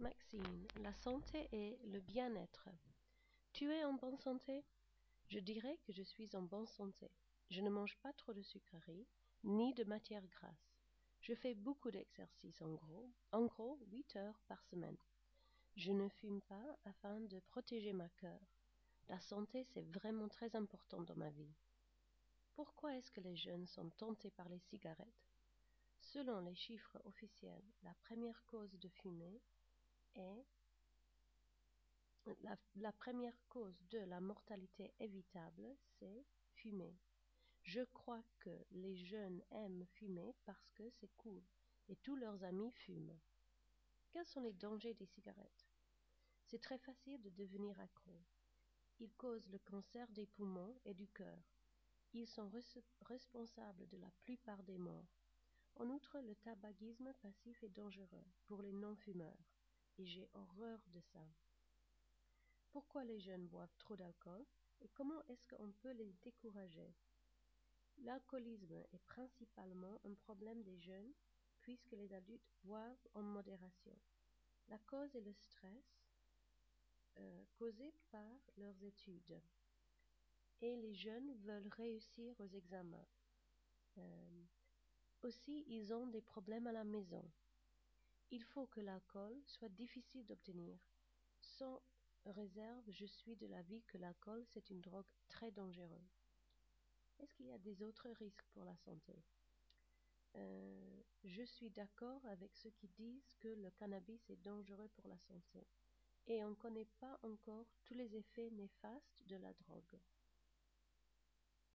maxime la santé est le bien-être. Tu es en bonne santé? Je dirai que je suis en bonne santé. Je ne mange pas trop de sucreries ni de matières grasses. Je fais beaucoup d'exercice en gros en gros huit heures par semaine. Je ne fume pas afin de protéger ma coeur la santé c'est vraiment très important dans ma vie. Pourquoi est-ce que les jeunes sont tentés par les cigarettes? Selon les chiffres officiels la première cause de fumée est la première cause de la mortalité évitable c'est fumer. Je crois que les jeunes aiment fumer parce que c'est cool et tous leurs amis fument. Quels sont les dangers des cigarettes? C'est très facile de devenir accro. Ils causent le cancer des poumons et du coeur ils sont responsables de la plupart des morts. En outre le tabagisme passif est dangereux pour les non-fumeurs et j'ai horreur de ça. Pourquoi les jeunes boivent trop d'alcool et comment est-ce qu'on peut les décourager? L'alcoolisme est principalement un problème des jeunes puisque les adultes boivent en modération. La cause est le stress causé par leurs études. Et les jeunes veulent réussir aux examens. Aussi ils ont des problèmes à la maison il faut que l'alcool soit difficile d'obtenir. Sans réserve je suis de l'avis que l'alcool c'est une drogue très dangereuse. Est-ce qu'il y a des autres risques pour la santé? Je suis d'accord avec ceux qui disent que le cannabis est dangereux pour la santé. Et on ne connaît pas encore tous les effets néfastes de la drogue